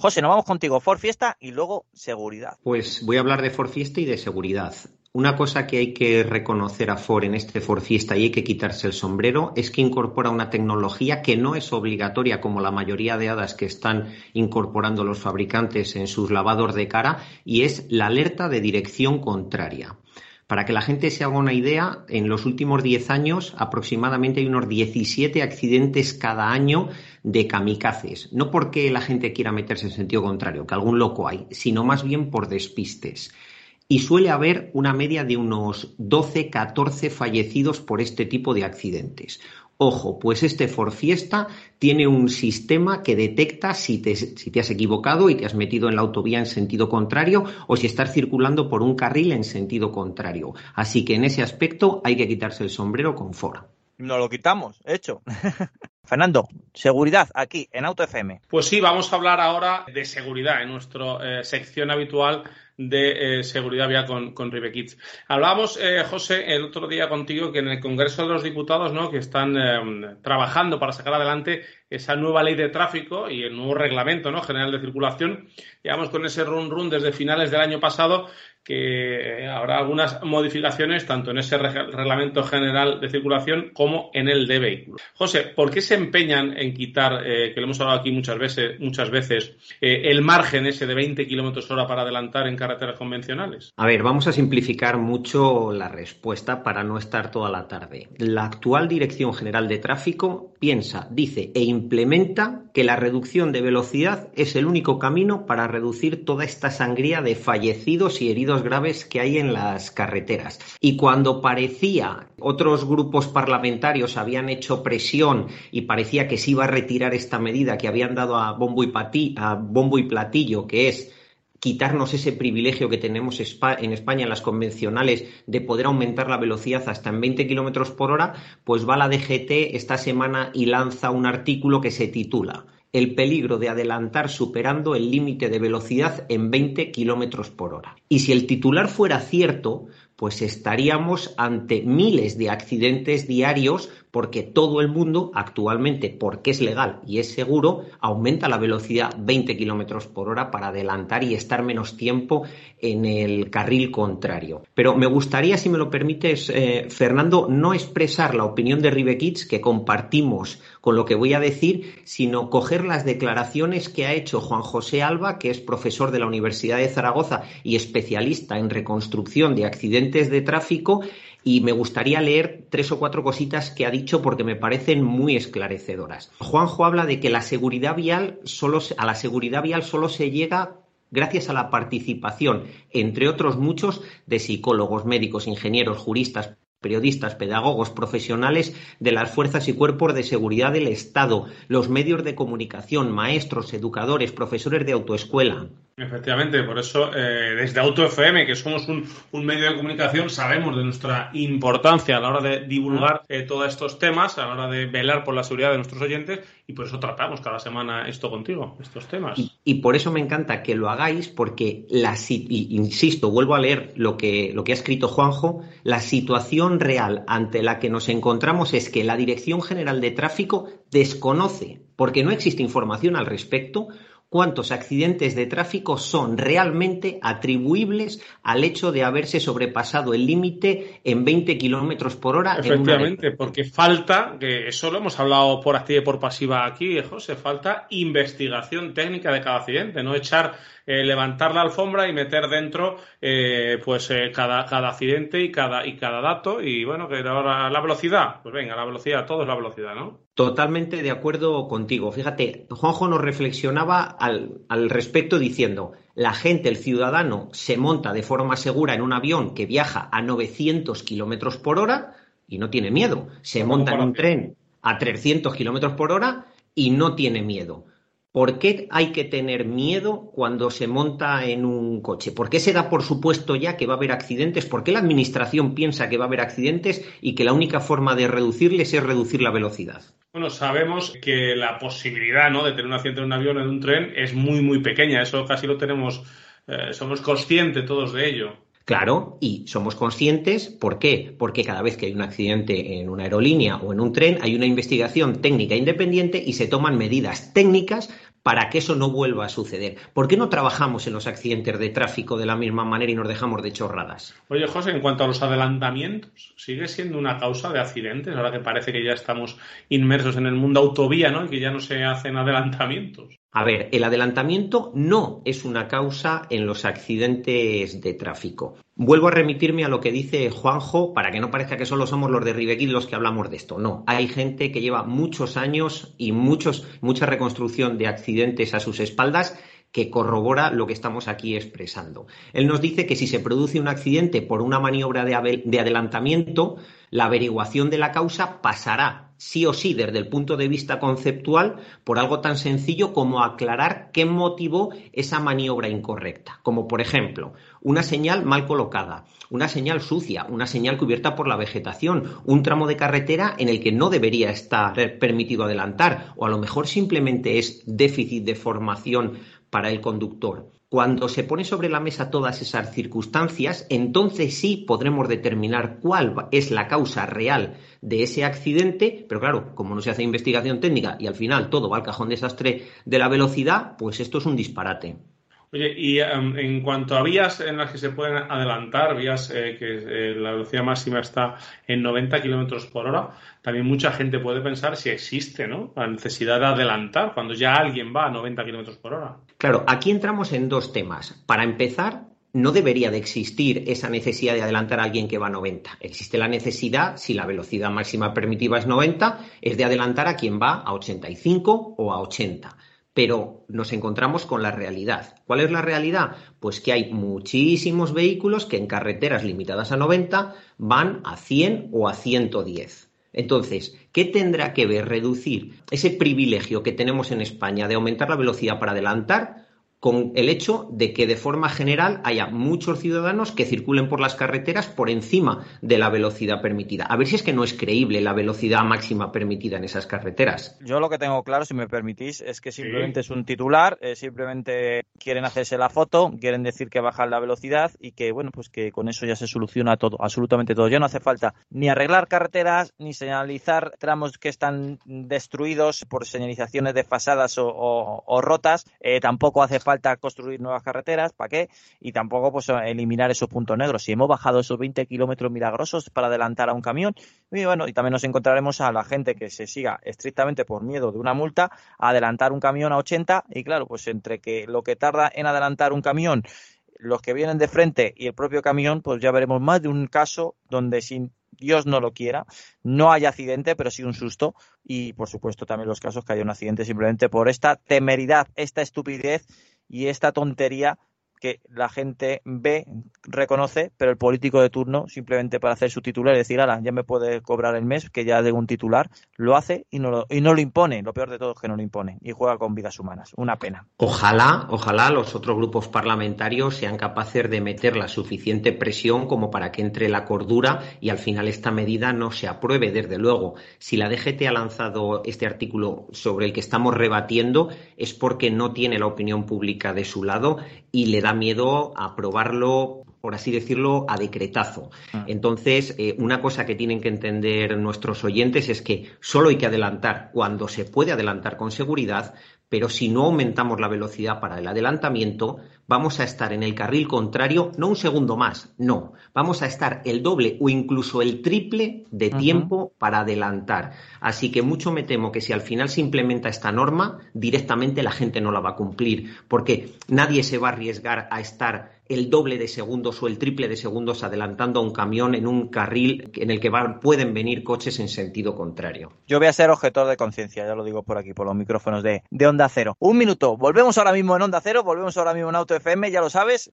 José, nos vamos contigo, Ford Fiesta y luego seguridad. Pues voy a hablar de Ford Fiesta y de seguridad. Una cosa que hay que reconocer a Ford en este Ford Fiesta y hay que quitarse el sombrero es que incorpora una tecnología que no es obligatoria como la mayoría de hadas que están incorporando los fabricantes en sus lavados de cara y es la alerta de dirección contraria. Para que la gente se haga una idea, en los últimos 10 años aproximadamente hay unos 17 accidentes cada año de kamikazes. No porque la gente quiera meterse en sentido contrario, que algún loco hay, sino más bien por despistes. Y suele haber una media de unos 12, 14 fallecidos por este tipo de accidentes. Ojo, pues este Ford Fiesta tiene un sistema que detecta si te, si te, has equivocado y te has metido en la autovía en sentido contrario o si estás circulando por un carril en sentido contrario. Así que en ese aspecto hay que quitarse el sombrero con Ford. Nos lo quitamos, hecho. Fernando, seguridad aquí en Auto FM. Pues sí, vamos a hablar ahora de seguridad en nuestra eh, sección habitual de eh, seguridad vial con, con Kids. Hablábamos, eh, José, el otro día contigo que en el Congreso de los Diputados, ¿no? que están eh, trabajando para sacar adelante esa nueva ley de tráfico y el nuevo reglamento ¿no? general de circulación, llevamos con ese run run desde finales del año pasado que habrá algunas modificaciones tanto en ese reglamento general de circulación como en el de vehículos. José, ¿por qué se empeñan en quitar, que lo hemos hablado aquí muchas veces, muchas veces el margen ese de 20 kilómetros hora para adelantar en carreteras convencionales? A ver, vamos a simplificar mucho la respuesta para no estar toda la tarde. La actual Dirección General de Tráfico piensa, dice e implementa que la reducción de velocidad es el único camino para reducir toda esta sangría de fallecidos y heridos graves que hay en las carreteras. Y cuando parecía otros grupos parlamentarios habían hecho presión y parecía que se iba a retirar esta medida que habían dado a bombo y, a bombo y platillo, que es quitarnos ese privilegio que tenemos en España en las convencionales de poder aumentar la velocidad hasta en 20 kilómetros por hora, pues va la DGT esta semana y lanza un artículo que se titula El peligro de adelantar superando el límite de velocidad en 20 kilómetros por hora. Y si el titular fuera cierto, pues estaríamos ante miles de accidentes diarios porque todo el mundo actualmente, porque es legal y es seguro, aumenta la velocidad 20 kilómetros por hora para adelantar y estar menos tiempo en el carril contrario. Pero me gustaría, si me lo permites, eh, Fernando, no expresar la opinión de Ribe que compartimos con lo que voy a decir, sino coger las declaraciones que ha hecho Juan José Alba, que es profesor de la Universidad de Zaragoza y especialista en reconstrucción de accidentes de tráfico, y me gustaría leer tres o cuatro cositas que ha dicho porque me parecen muy esclarecedoras. Juanjo habla de que la seguridad vial solo, a la seguridad vial solo se llega gracias a la participación, entre otros muchos, de psicólogos, médicos, ingenieros, juristas, periodistas, pedagogos, profesionales de las fuerzas y cuerpos de seguridad del Estado, los medios de comunicación, maestros, educadores, profesores de autoescuela, Efectivamente, por eso eh, desde Auto FM, que somos un, medio de comunicación, sabemos de nuestra importancia a la hora de divulgar eh, todos estos temas, a la hora de velar por la seguridad de nuestros oyentes y por eso tratamos cada semana esto contigo, estos temas. Y, por eso me encanta que lo hagáis porque, la, insisto, vuelvo a leer lo que, lo que ha escrito Juanjo, la situación real ante la que nos encontramos es que la Dirección General de Tráfico desconoce, porque no existe información al respecto, cuántos accidentes de tráfico son realmente atribuibles al hecho de haberse sobrepasado el límite en 20 kilómetros por hora. Efectivamente, porque falta, que eso lo hemos hablado por activa y por pasiva aquí, José, falta investigación técnica de cada accidente, no echar eh, levantar la alfombra y meter dentro eh, pues eh, cada, cada accidente y cada, y cada dato. Y bueno, que ahora la velocidad, pues venga, la velocidad, todo es la velocidad, ¿no? Totalmente de acuerdo contigo. Fíjate, Juanjo nos reflexionaba al, al respecto diciendo, la gente, el ciudadano, se monta de forma segura en un avión que viaja a 900 kilómetros por hora y no tiene miedo. Se monta en un tren a 300 kilómetros por hora y no tiene miedo. ¿Por qué hay que tener miedo cuando se monta en un coche? ¿Por qué se da por supuesto ya que va a haber accidentes? ¿Por qué la Administración piensa que va a haber accidentes y que la única forma de reducirles es reducir la velocidad? Bueno, sabemos que la posibilidad ¿no? de tener un accidente en un avión o en un tren es muy, muy pequeña. Eso casi lo tenemos, eh, somos conscientes todos de ello. Claro, y somos conscientes, ¿por qué? Porque cada vez que hay un accidente en una aerolínea o en un tren, hay una investigación técnica independiente y se toman medidas técnicas para que eso no vuelva a suceder. ¿Por qué no trabajamos en los accidentes de tráfico de la misma manera y nos dejamos de chorradas? Oye, José, en cuanto a los adelantamientos, ¿sigue siendo una causa de accidentes? Ahora que parece que ya estamos inmersos en el mundo autovía, ¿no? Y que ya no se hacen adelantamientos. A ver, el adelantamiento no es una causa en los accidentes de tráfico. Vuelvo a remitirme a lo que dice Juanjo para que no parezca que solo somos los de Ribequín los que hablamos de esto. No, hay gente que lleva muchos años y muchos, mucha reconstrucción de accidentes a sus espaldas que corrobora lo que estamos aquí expresando. Él nos dice que si se produce un accidente por una maniobra de, de adelantamiento, la averiguación de la causa pasará sí o sí desde el punto de vista conceptual por algo tan sencillo como aclarar qué motivó esa maniobra incorrecta, como por ejemplo una señal mal colocada, una señal sucia, una señal cubierta por la vegetación, un tramo de carretera en el que no debería estar permitido adelantar o a lo mejor simplemente es déficit de formación para el conductor. Cuando se pone sobre la mesa todas esas circunstancias, entonces sí podremos determinar cuál es la causa real de ese accidente, pero claro, como no se hace investigación técnica y al final todo va al cajón desastre de la velocidad, pues esto es un disparate. Oye, y em, en cuanto a vías en las que se pueden adelantar, vías eh, que eh, la velocidad máxima está en 90 kilómetros por hora, también mucha gente puede pensar si existe ¿no? la necesidad de adelantar cuando ya alguien va a 90 kilómetros por hora. Claro, aquí entramos en dos temas. Para empezar, no debería de existir esa necesidad de adelantar a alguien que va a 90. Existe la necesidad, si la velocidad máxima permitida es 90, es de adelantar a quien va a 85 o a 80 pero nos encontramos con la realidad. ¿Cuál es la realidad? Pues que hay muchísimos vehículos que en carreteras limitadas a 90 van a 100 o a 110. Entonces, ¿qué tendrá que ver reducir ese privilegio que tenemos en España de aumentar la velocidad para adelantar con el hecho de que de forma general haya muchos ciudadanos que circulen por las carreteras por encima de la velocidad permitida. A ver si es que no es creíble la velocidad máxima permitida en esas carreteras. Yo lo que tengo claro, si me permitís, es que simplemente es un titular, eh, simplemente quieren hacerse la foto, quieren decir que bajan la velocidad y que, bueno, pues que con eso ya se soluciona todo, absolutamente todo. Ya no hace falta ni arreglar carreteras, ni señalizar tramos que están destruidos por señalizaciones desfasadas o, o, rotas, eh, tampoco hace falta falta construir nuevas carreteras, ¿para qué? Y tampoco pues eliminar esos puntos negros. Si hemos bajado esos 20 kilómetros milagrosos para adelantar a un camión, y bueno, y también nos encontraremos a la gente que se siga estrictamente por miedo de una multa adelantar un camión a 80 y claro, pues entre que lo que tarda en adelantar un camión los que vienen de frente y el propio camión, pues ya veremos más de un caso donde sin Dios no lo quiera, no hay accidente, pero sí un susto. Y por supuesto también los casos que haya un accidente simplemente por esta temeridad, esta estupidez y esta tontería que la gente ve, reconoce, pero el político de turno, simplemente para hacer su titular y decir, ala, ya me puede cobrar el mes, que ya de un titular, lo hace y no lo, y no lo impone. Lo peor de todo es que no lo impone y juega con vidas humanas. Una pena. Ojalá, ojalá los otros grupos parlamentarios sean capaces de meter la suficiente presión como para que entre la cordura y al final esta medida no se apruebe. Desde luego, si la DGT ha lanzado este artículo sobre el que estamos rebatiendo, es porque no tiene la opinión pública de su lado y le da miedo a aprobarlo por así decirlo, a decretazo. Ah. Entonces, eh, una cosa que tienen que entender nuestros oyentes es que solo hay que adelantar cuando se puede adelantar con seguridad, pero si no aumentamos la velocidad para el adelantamiento, vamos a estar en el carril contrario no un segundo más, no, vamos a estar el doble o incluso el triple de tiempo para adelantar. Así que mucho me temo que si al final se implementa esta norma, directamente la gente no la va a cumplir, porque nadie se va a arriesgar a estar el doble de segundos o el triple de segundos adelantando a un camión en un carril en el que pueden venir coches en sentido contrario. Yo voy a ser objetor de conciencia, ya lo digo por aquí, por los micrófonos de, de Onda Cero. Un minuto, volvemos ahora mismo en Onda Cero, volvemos ahora mismo en Auto FM, ya lo sabes,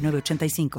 906985.